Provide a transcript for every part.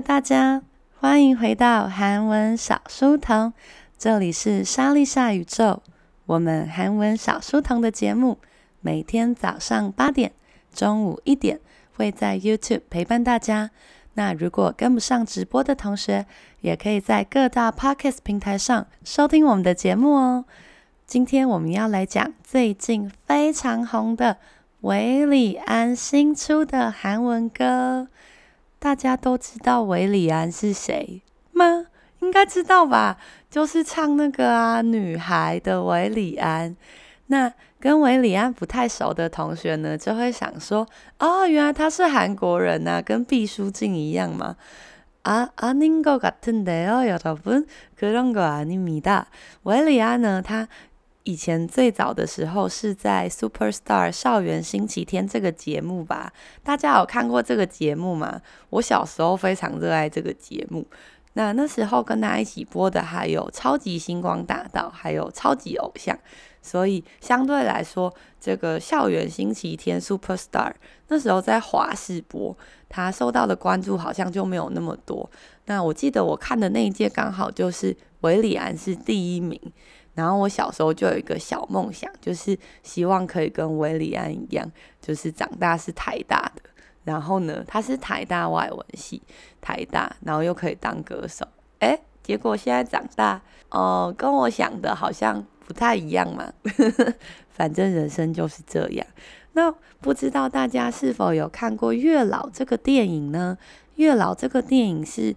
大家，欢迎回到韩文小书童，这里是莎莉莎宇宙。我们韩文小书童的节目，每天早上八点、中午一点会在 YouTube 陪伴大家。那如果跟不上直播的同学，也可以在各大 Podcast 平台上收听我们的节目哦。今天我们要来讲最近非常红的韦礼安新出的韩文歌。大家都知道韦礼安是谁吗？应该知道吧？就是唱那个啊，女孩的韦礼安。那跟韦礼安不太熟的同学呢，就会想说：哦，原来他是韩国人呐，跟毕书尽一样嘛。啊，아닌것같은데요여러분그런거아닙니다韦礼安呢，他。 以前最早的时候是在《Superstar 校园星期天》这个节目吧？大家有看过这个节目吗？我小时候非常热爱这个节目。那那时候跟大家一起播的还有《超级星光大道》，还有《超级偶像》。所以相对来说，这个《校园星期天》Superstar 那时候在华视播，它受到的关注好像就没有那么多。那我记得我看的那一届刚好就是韦礼安是第一名。然后我小时候就有一个小梦想，就是希望可以跟韦礼安一样，就是长大是台大的。然后呢，他是台大外文系，台大，然后又可以当歌手。诶，结果现在长大，哦、跟我想的好像不太一样嘛。反正人生就是这样。那不知道大家是否有看过《月老》这个电影呢？《月老》这个电影是。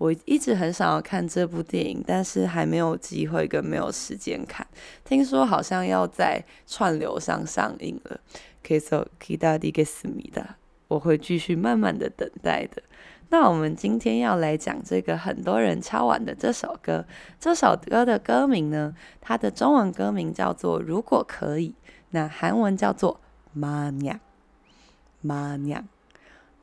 我一直很想要看这部电影，但是还没有机会跟没有时间看。听说好像要在串流上上映了，可以说期待的给思密达，我会继续慢慢的等待的。那我们今天要来讲这个很多人敲完的这首歌，这首歌的歌名呢，它的中文歌名叫做《如果可以》，那韩文叫做《마냥》，마 냥。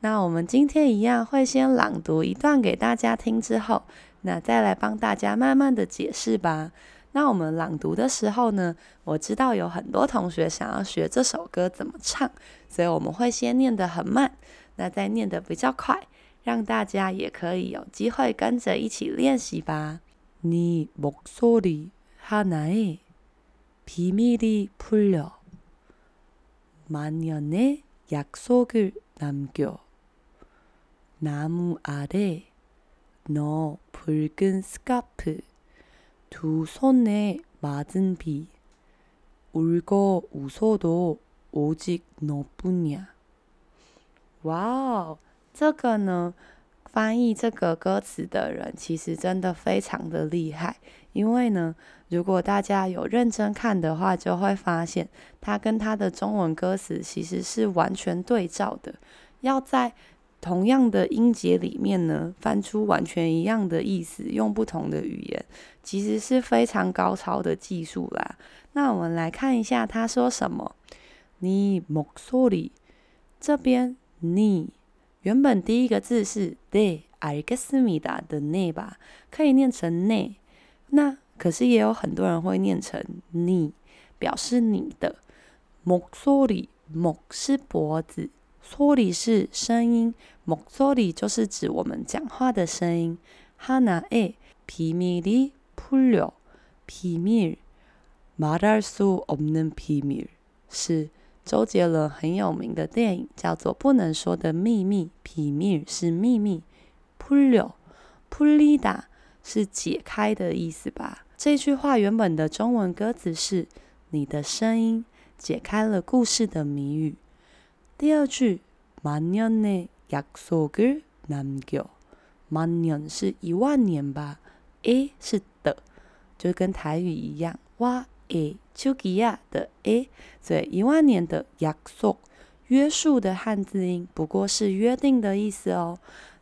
那我们今天一样会先朗读一段给大家听，之后，那再来帮大家慢慢的解释吧。那我们朗读的时候呢，我知道有很多同学想要学这首歌怎么唱，所以我们会先念得很慢，那再念得比较快，让大家也可以有机会跟着一起练习吧。네목소리하나에비밀이풀려만년의약속을남겨 나무아래너붉은스카프두손에맞은비울고웃어도오직너뿐이야。哇哦，这个呢，翻译这个歌词的人其实真的非常的厉害。因为呢，如果大家有认真看的话，就会发现它跟它的中文歌词其实是完全对照的。要在 同样的音节里面呢，翻出完全一样的意思，用不同的语言，其实是非常高超的技术啦。那我们来看一下他说什么。네목소리这边你原本第一个字是네알겠습니다的네吧，可以念成네。那可是也有很多人会念成你，表示你的。목소리 목是脖子。 소리是声音，목소리就是指我们讲话的声音。하나에비밀이풀려비밀말할수없는비밀是周杰伦很有名的电影，叫做《不能说的秘密》。비밀是秘密，풀려풀리다是解开的意思吧？这句话原本的中文歌词是：你的声音解开了故事的谜语。 第二句，만년의약속을남겨，만年是一万年吧？A 是的，就跟台语一样，哇诶，丘吉亚的 A，所以一万年的약속，约束的汉字音，不过是约定的意思哦。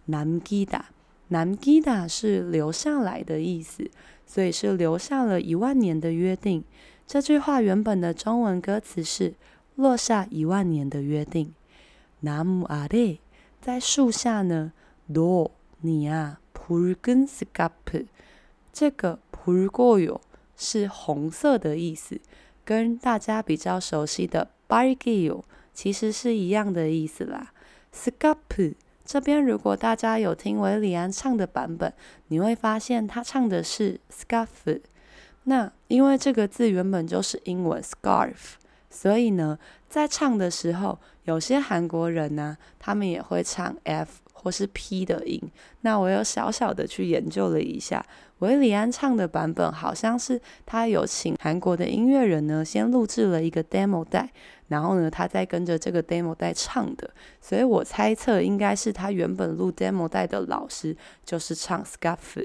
남기다，남기다是留下来的意思， 所以是留下了一万年的约定。这句话原本的中文歌词是“ 落下一万年的约定。南无阿弥，在树下呢。罗尼亚普日根斯卡普，这个普日过有是红色的意思，跟大家比较熟悉的巴里吉有其实是一样的意思啦。斯卡普这边如果大家有听维里安唱的版本，你会发现他唱的是 scarf。那因为这个字原本就是英文 scarf，所以呢，在唱的时候，有些韩国人呢、他们也会唱 f 或是 p 的音。那我有小小的去研究了一下，韦礼安唱的版本好像是他有请韩国的音乐人呢，先录制了一个 demo 带。然后呢，他再跟着这个 demo 带唱的，所以我猜测应该是他原本录 demo 带的老师就是唱 scarf。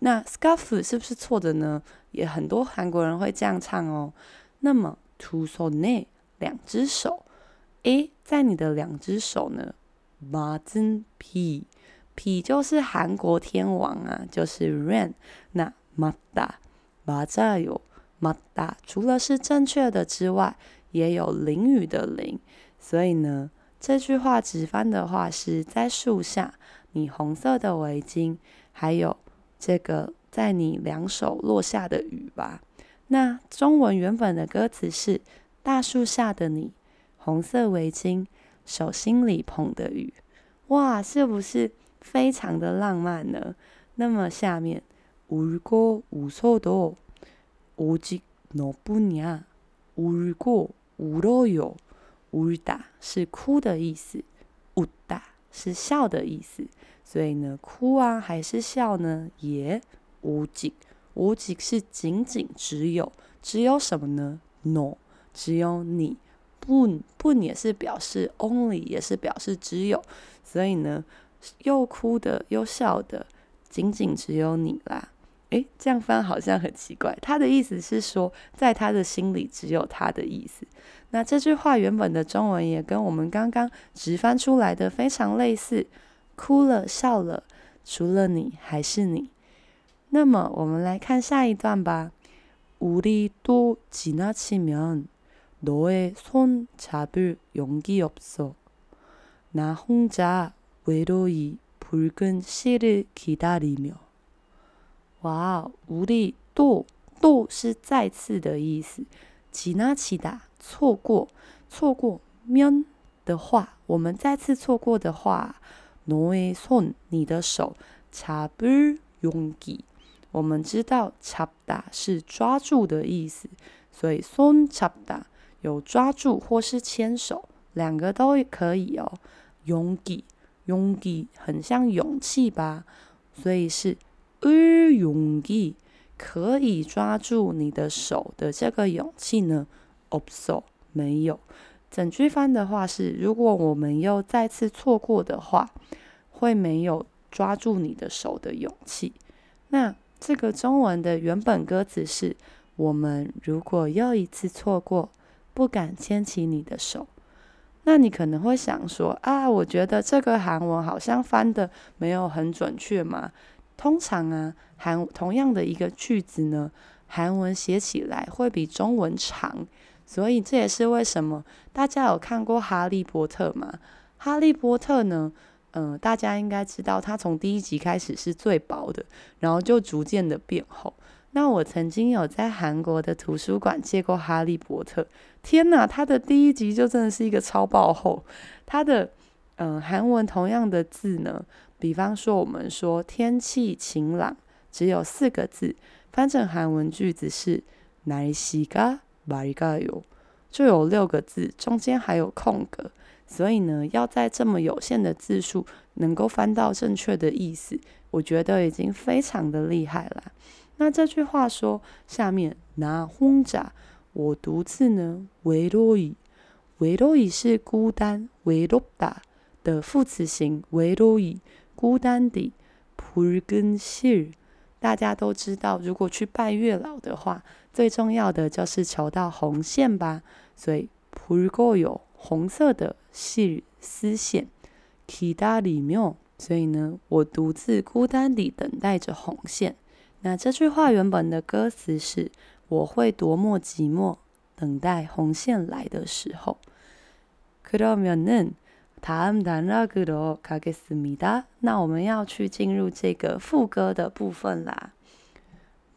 那 scarf 是不是错的呢？也很多韩国人会这样唱哦。那么 two s o n e 两只手。A 在你的两只手呢马 a p i p 就是韩国天王啊，就是 Ran。那 Mada 马扎有 Mada，除了是正确的之外，也有淋雨的淋。所以呢，这句话直翻的话是在树下，你红色的围巾，还有这个在你两手落下的雨吧。那中文原本的歌词是大树下的你，红色围巾，手心里捧的雨，哇，是不是非常的浪漫呢？那么下面，울고웃어도오직너뿐이야울고 울어요울다是哭的意思，웃다是笑的意思，所以呢，哭啊还是笑呢？也오직 无极是仅仅只有只有什么呢？no，只有你，不不，也是表示 only 也是表示只有，所以呢，又哭的又笑的，仅仅只有你啦。诶，这样翻好像很奇怪，他的意思是说在他的心里只有他的意思。那这句话原本的中文也跟我们刚刚直翻出来的非常类似，哭了笑了，除了你还是你。那么我们来看下一段吧。우리또지나치면너의손잡을용기없어나혼자외로이붉은시를기다리며哇，우리또또是再次的意思。지나치다错过，错过면的话，我们再次错过的话，너의손你的手，잡을용기， 我们知道 “chapa” 是抓住的意思，所以 “son chapa” 有抓住或是牵手，两个都可以哦。勇气，勇气很像勇气吧，所以是 “u 勇气”，可以抓住你的手的这个勇气呢？“opso” 没有。整句翻的话是：如果我们又再次错过的话，会没有抓住你的手的勇气。那这个中文的原本歌词是：我们如果又一次错过，不敢牵起你的手。那你可能会想说：啊，我觉得这个韩文好像翻的没有很准确嘛。通常啊，韩同样的一个句子呢，韩文写起来会比中文长，所以这也是为什么大家有看过《哈利波特》吗？《哈利波特》呢，嗯、呃，大家应该知道，它从第一集开始是最薄的，然后就逐渐的变厚。那我曾经有在韩国的图书馆借过《哈利波特》，天哪，它的第一集就真的是一个超爆厚，它的嗯，韩文同样的字呢。比方说，我们说天气晴朗，只有四个字，翻成韩文句子是날씨가맑아요，就有六个字，中间还有空格。 所以呢，要在这么有限的字数能够翻到正确的意思，我觉得已经非常的厉害了。那这句话说下面拿轰炸，我独自呢维洛伊，维洛伊是孤单维洛达的副词型维洛伊，孤单的普日根西尔。大家都知道，如果去拜月老的话，最重要的就是求到红线吧。所以，普如果有红色的실丝线，기다리며，所以呢，我独自孤单地等待着红线。 那这句话原本的歌词是：“我会多么寂寞，等待红线来的时候。”그러면은다음단락으로가겠습니다。那我们要去进入这个副歌的部分啦。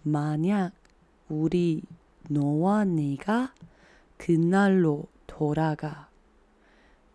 만약우리너와내가그날로돌아가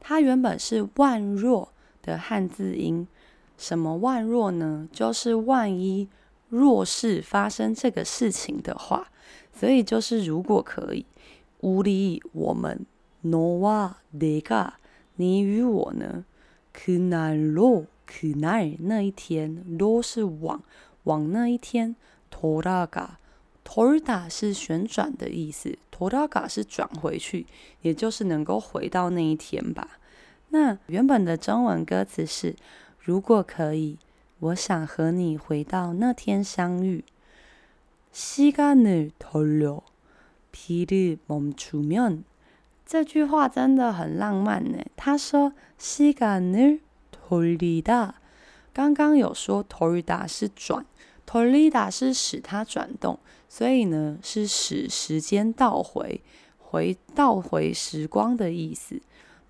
它原本是万若的汉字音。什么万若呢？就是万一若是发生这个事情的话，所以就是如果可以，우리我们。너와내가你与我呢？그날로그날那一天，로是往往那一天，돌아가 돌다是旋转的意思，돌아가是转回去，也就是能够回到那一天吧。那原本的中文歌词是：如果可以，我想和你回到那天相遇。시간을돌려비를멈추면这句话真的很浪漫呢。他说시간을돌리다，刚刚有说돌다是转， torida 是使它转动，所以呢是使时间倒回、回倒回时光的意思。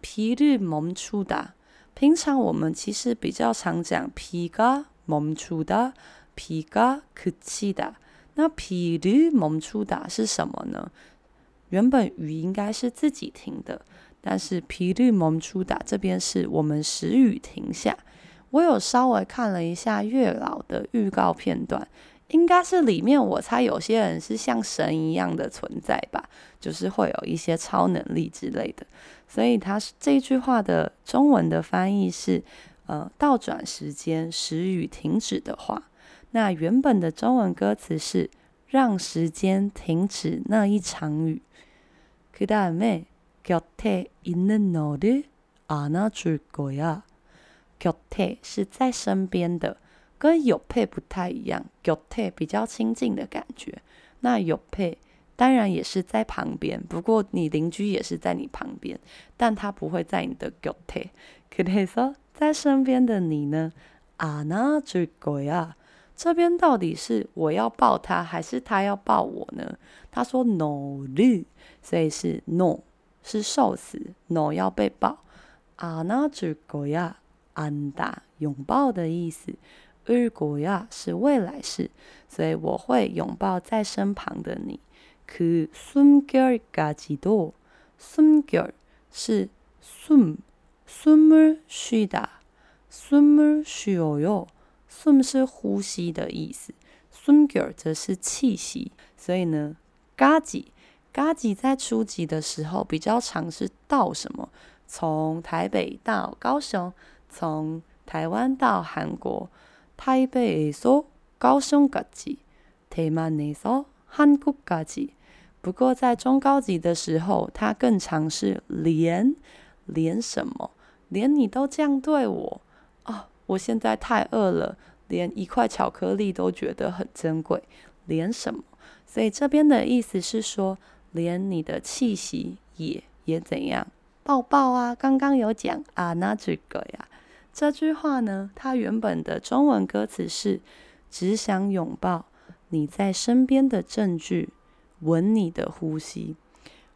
皮日蒙出哒，平常我们其实比较常讲皮嘎蒙出达、皮嘎客气达，那皮日蒙出达是什么呢？原本雨应该是自己停的，但是皮日蒙出达这边是我们使雨停下。我有稍微看了一下月老的预告片段，应该是里面我猜有些人是像神一样的存在吧，就是会有一些超能力之类的。所以他这句话的中文的翻译是，呃，倒转时间使雨停止的话。那原本的中文歌词是让时间停止那一场雨。그다음에곁에있는너를안아줄거야 곁에是在身边的，跟옆에不太一样。곁에比较亲近的感觉。那옆에当然也是在旁边，不过你邻居也是在你旁边，但他不会在你的곁에。그래서在身边的你呢？안아줄거야。这边到底是我要抱他，还是他要抱我呢？他说너를。所以是 no 是受词，no 要被抱。안아줄거야， 安打拥抱的意思。울거야是未来式，所以我会拥抱在身旁的你。그숨결까지도숨결是숨，숨을쉬다숨을쉬어요。숨是呼吸的意思，숨결则是气息。所以呢，까지。嘎吉在初级的时候比较常是到什么？从台北到高雄， 从台湾到韩国。台北에서고성까지，대만에서한국까지。不过在中高级的时候，它更常是连连什么？连你都这样对我哦，我现在太饿了，连一块巧克力都觉得很珍贵。连什么？所以这边的意思是说。连你的气息也也怎样？抱抱啊！刚刚有讲啊，那这个呀， 这句话呢，它原本的中文歌词是“只想拥抱你在身边的证据，闻你的呼吸”。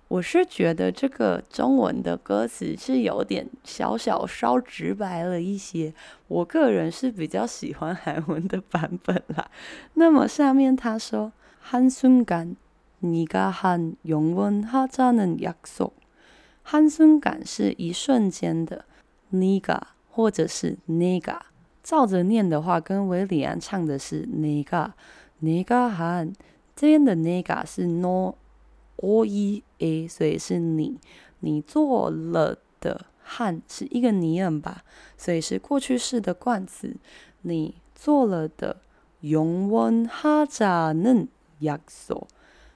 我是觉得这个中文的歌词是有点小小稍直白了一些，我个人是比较喜欢韩文的版本啦。那么下面他说“한순간”。你가한영원하자는약속한순간是一瞬间的，你가 或者是 nega，照着念的话，跟维里安唱的是 nega，nega 汉。这边的 nega 是 no o e a，所以是你你做了的汉是一个 nien 吧，所以是过去式的冠词。你做了的，永温哈扎嫩亚索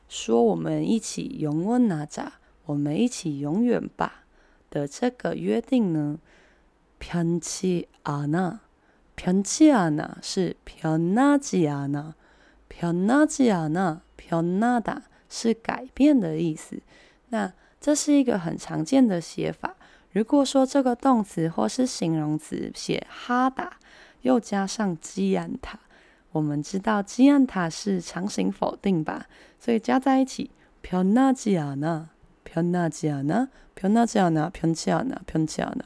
说，我们一起永温哪扎，我们一起永远吧的这个约定呢？ 편치않아，편치않아是편하지않아，편하지않아，편하다是改变的意思。那这是一个很常见的写法。如果说这个动词或是形容词写哈达，又加上基安塔，我们知道基安塔是强行否定吧？所以加在一起，편하지않아，편하지않아，편하지않아，편치않아，편치않아，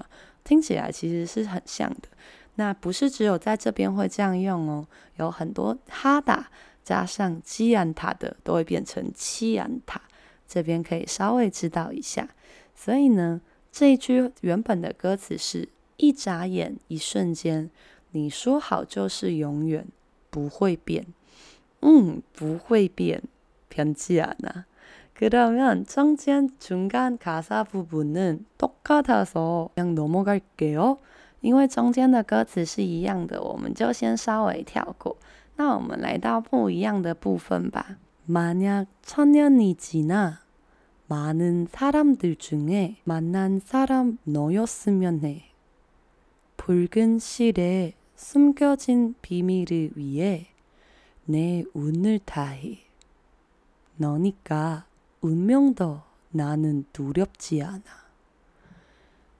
听起来其实是很像的。那不是只有在这边会这样用哦，有很多哈达加上基安塔的都会变成七安塔，这边可以稍微知道一下。所以呢，这一句原本的歌词是一眨眼，一瞬间，你说好就是永远不会变，嗯，不会变，偏激啊呢。 그러면中间중간가사부분은똑같아서그냥넘어갈게요。因为中间的歌词是一样的，我们就先稍微跳过。那我们来到不一样的部分吧。만약천년이지나 많은 사람들 중에 만난 사람 너였으면 해. 붉은 실에 숨겨진 비밀을 위해 내 운을 다해. 너니까 운명도 나는 두렵지 않아.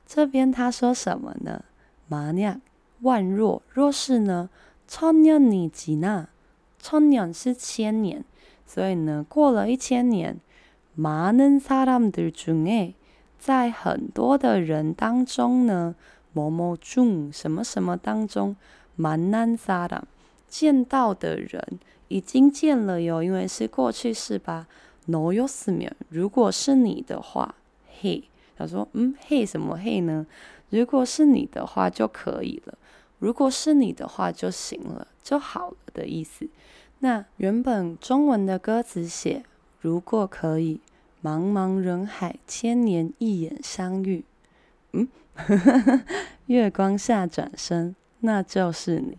这边他说什么呢？ 만약 万若若是呢？천년이지나 천년是千年，所以呢，过了一千年。많은사람들중에在很多的人当中呢，某某중什么什么当中，만난사람见到的人已经见了哟，因为是过去式吧。 너였으면如果是你的话，嘿，他说，嗯，嘿，什么嘿呢？如果是你的话就可以了，如果是你的话就行了，就好了的意思。那原本中文的歌词写，如果可以。茫茫人海，千年一眼相遇。嗯，月光下转身，那就是你。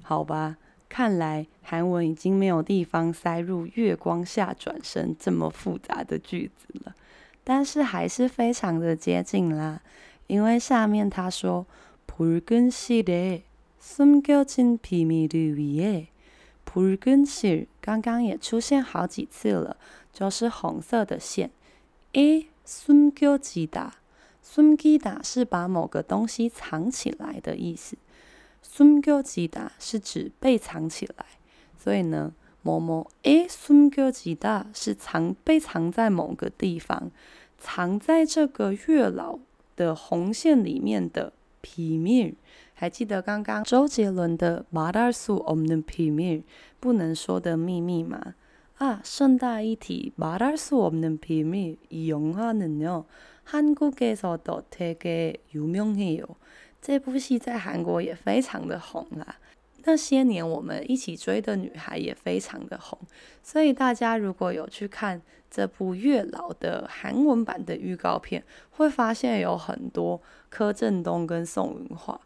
好吧， 看来韩文已经没有地方塞入“月光下转身”这么复杂的句子了，但是还是非常的接近啦。因为下面他说“붉은실에숨겨진비밀을위해”，붉은실刚刚也出现好几次了。就是红色的线，诶，숨겨지다，숨기다是把某个东西藏起来的意思， 숨겨지다是指被藏起来，所以呢，某某诶，숨겨지다是藏被藏在某个地方，藏在这个月老的红线里面的비밀，还记得刚刚周杰伦的말할수없는비밀，不能说的秘密吗？啊，顺带一提，말할수없는비밀 이 영화는요，한국에서도되게유명해요。 这部戏在韩国也非常的红啦。那些年我们一起追的女孩也非常的红，所以大家如果有去看这部月老的韩文版的预告片，会发现有很多柯震东跟宋芸樺，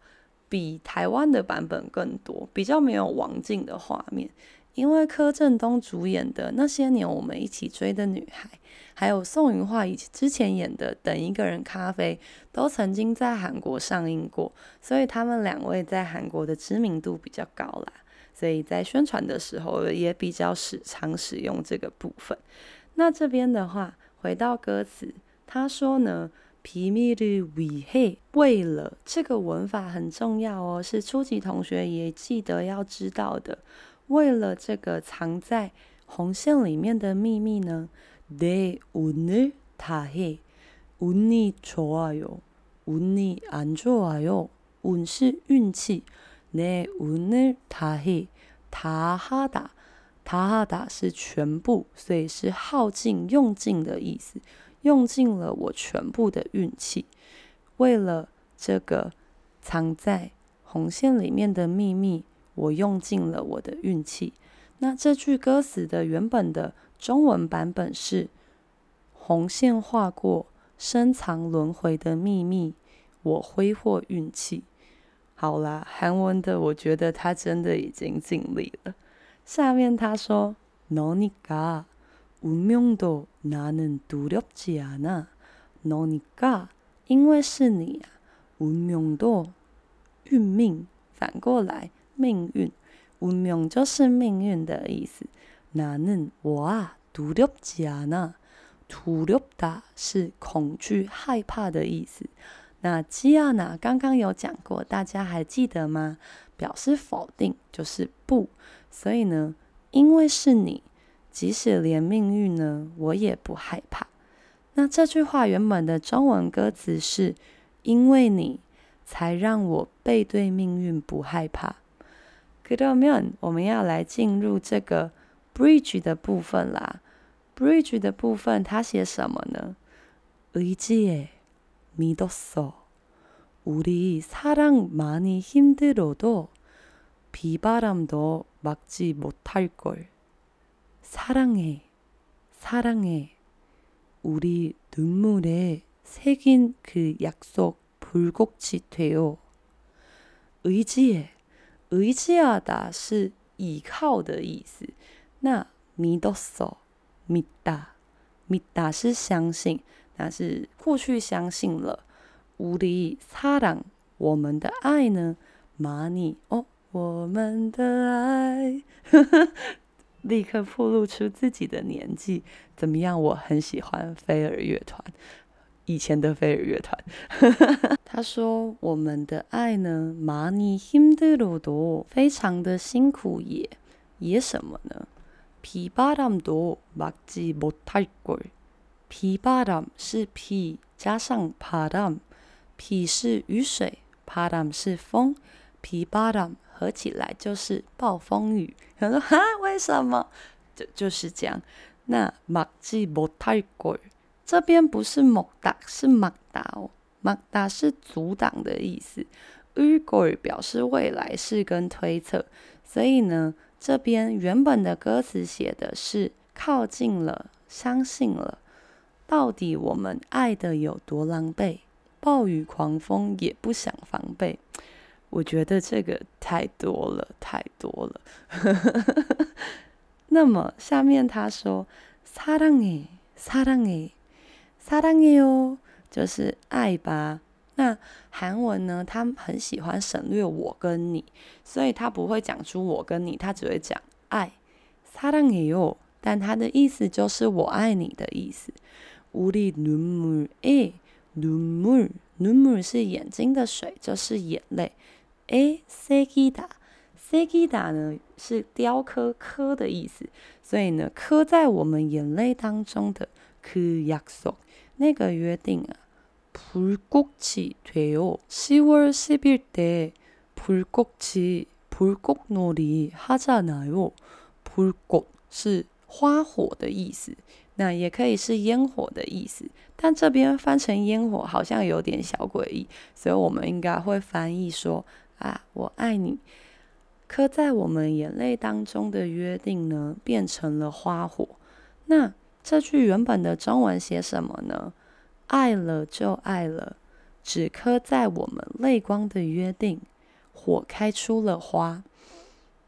比台湾的版本更多，比较没有王静的画面。因为柯震东主演的《那些年我们一起追的女孩》，还有宋芸桦以之前演的《等一个人咖啡》，都曾经在韩国上映过，所以他们两位在韩国的知名度比较高啦。所以在宣传的时候也比较使常使用这个部分。那这边的话，回到歌词，他说呢。皮米绿为黑，为了这个文法很重要哦，是初级同学也记得要知道的。为了这个藏在红线里面的秘密呢，de unu ta he uni choyo uni anjoyo un 是运气，ne unu ta he ta ha da ta ha da 是全部，所以是耗尽、用尽的意思，用尽了我全部的运气，为了这个藏在红线里面的秘密。我用尽了我的运气。那这句歌词的原本的中文版本是：红线划过，深藏轮回的秘密，我挥霍运气。好啦，韩文的我觉得他真的已经尽力了。 下面他说：“너니까운명도나는두렵지않아너니까因为是你啊，운명도运命反过来 命运，운명就是命运的意思。나는我啊，두렵지않아두렵다是恐惧害怕的意思。那지않아刚刚有讲过，大家还记得吗？表示否定就是不。所以呢，因为是你，即使连命运呢，我也不害怕。那这句话原本的中文歌词是：因为你，才让我背对命运不害怕。 그러면我们要来进入这个 bridge 的部分啦。bridge 的部分，它写什么呢？의지에믿었어우리사랑많이힘들어도비바람도 막지 못할 걸. 사랑해, 사랑해. 우리 눈물에 새긴 그 약속 불꽃이 되어. 의지해, 의지하다 是依靠的意思。那 믿었어, 믿다, 믿다 是相信，那是过去相信了。우리 사랑, 我们的爱呢？많이哦。我们的爱，立刻暴露出自己的年纪。怎么样？我很喜欢飞儿乐团， 以前的飞儿乐团。他说：“我们的爱呢，많이힘들어도非常的辛苦也，也什么呢？비바람도막지못할 걸。 비바람是비加上바람，비是雨水，바람是风，비바람。合起来就是暴风雨。他说：“哈，为什么？就就是这样。那막지못할 걸， 这边不是莫达，是막다哦。막다是阻挡的意思。을걸表示未来式跟推测。所以呢，这边原本的歌词写的是靠近了，相信了。到底我们爱的有多狼狈？暴雨狂风也不想防备。”我觉得这个太多了，太多了。那么下面他说사랑해사랑해 사랑해요，就是爱吧。那韩文呢，他很喜欢省略我跟你，所以他不会讲出我跟你，他只会讲爱。사랑해요，但他的意思就是我爱你的意思。우리눈물에눈물，눈물是眼睛的水，就是眼泪。诶，새기다，새기다呢是雕刻、刻的意思，所以呢，刻在我们眼泪当中的 그约束，那个约定啊，불꽃이되어10월10일때불꽃이불꽃놀이하잖아요。불꽃是花火的意思，那也可以是烟火的意思，但这边翻成烟火好像有点小诡异，所以我们应该会翻译说。啊，我爱你，刻在我们眼泪当中的约定呢，变成了花火。那 这句原本的中文写什么呢？爱了就爱了，只刻在我们泪光的约定，火开出了花。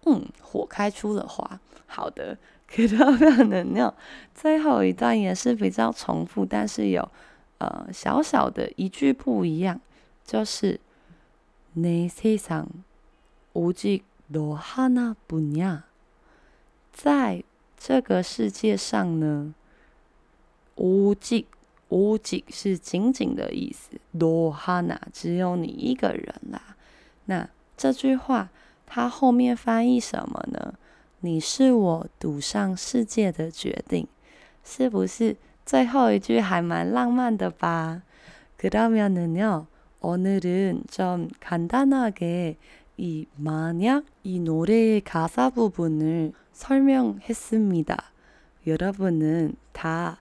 嗯，火开出了花。好的，可到不要能量。最后一段也是比较重复，但是有呃小小的一句不一样，就是。내세상오직너하나뿐이야，在这个世界上呢， 오직 오직是仅仅的意思，너하나只有你一个人啦。那这句话它后面翻译什么呢？你是我赌上世界的决定，是不是？最后一句还蛮浪漫的吧？그러면은요。 오늘은좀간단하게이만약이노래의가사부분을설명했습니다여러분은다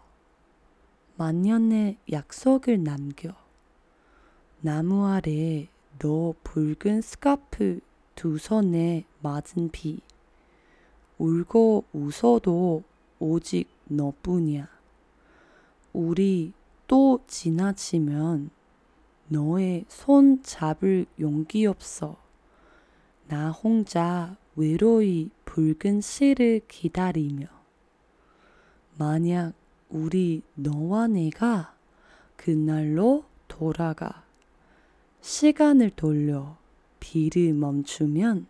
만년의 약속을 남겨 나무 아래 너 붉은 스카프 두 손에 맞은 비 울고 웃어도 오직 너뿐이야. 우리 또 지나치면 너의 손 잡을 용기 없어. 나 혼자 외로이 붉은 씨를 기다리며. 만약 우리 너와 내가 그날로 돌아가 시간을 돌려 비를 멈추면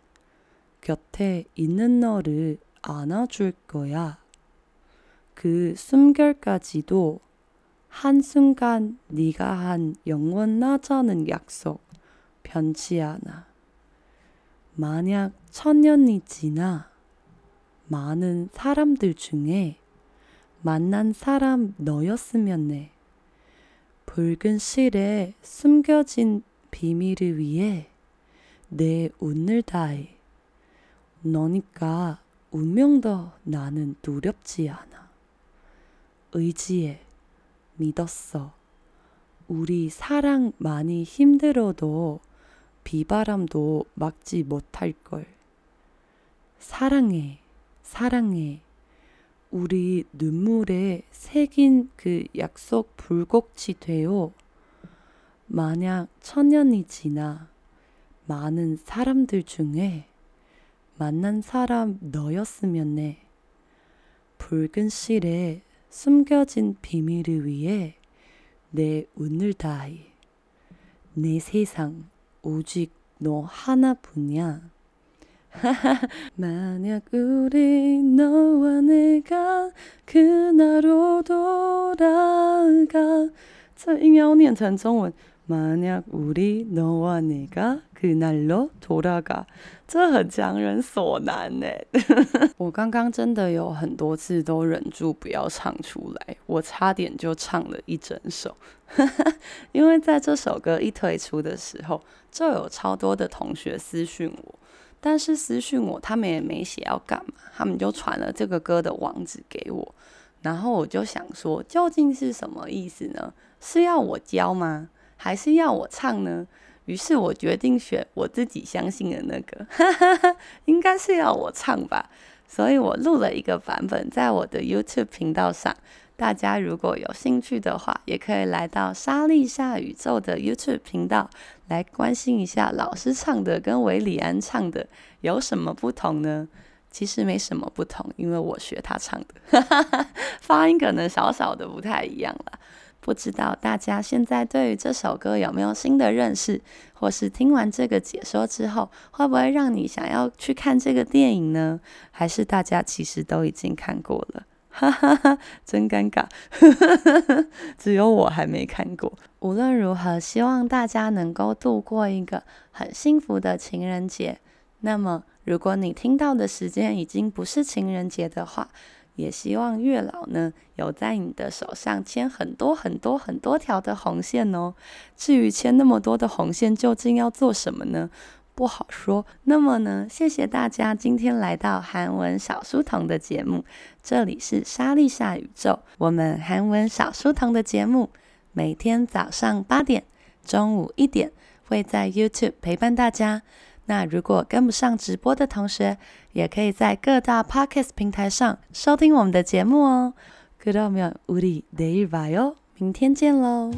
곁에 있는 너를 안아줄 거야. 그 숨결까지도 한순간 네가 한 영원하자는 약속 변치 않아. 만약 천년이 지나 많은 사람들 중에 만난 사람 너였으면 해. 붉은 실에 숨겨진 비밀을 위해 내 운을 다해. 너니까 운명도 나는 두렵지 않아. 의지해. 믿었어. 우리 사랑 많이 힘들어도 비바람도 막지 못할 걸. 사랑해. 사랑해. 우리 눈물에 새긴 그 약속 불곡치 되어 만약 천년이 지나 많은 사람들 중에 만난 사람 너였으면 해. 붉은 실에 숨겨진 비밀을 위해 내 운을 다해. 내 세상 오직 너 하나뿐이야. 만약 우리 너와 내가 그날로 돌아가 这应该要念成中文 만약우리너와내가그날로돌아가这很强人所难呢。我刚刚真的有很多次都忍住不要唱出来，我差点就唱了一整首。因为在这首歌一推出的时候，就有超多的同学私讯我， 但是私讯我他们也没写要干嘛，他们就传了这个歌的网址给我，然后我就想说，究竟是什么意思呢？是要我教吗？还是要我唱呢？于是我决定选我自己相信的那个，应该是要我唱吧。所以我录了一个版本在我的 YouTube 频道上，大家如果有兴趣的话，也可以来到莎莉夏宇宙的 YouTube 频道来关心一下老师唱的跟韦礼安唱的有什么不同呢？其实没什么不同，因为我学他唱的，发音可能小小的不太一样啦。不知道大家现在对于这首歌有没有新的认识，或是听完这个解说之后，会不会让你想要去看这个电影呢？还是大家其实都已经看过了？哈哈哈，真尴尬，只有我还没看过。无论如何，希望大家能够度过一个很幸福的情人节。那么，如果你听到的时间已经不是情人节的话，也希望月老呢，有在你的手上牵很多很多很多条的红线哦。至于牵那么多的红线究竟要做什么呢？不好说。那么呢，谢谢大家今天来到韩文小书童的节目，这里是莎莉夏宇宙。我们韩文小书童的节目每天早上八点、中午一点会在 YouTube 陪伴大家。那如果跟不上直播的同学，也可以在各大 Podcast 平台上收听我们的节目哦。그러면우리내일봐요，明天见喽。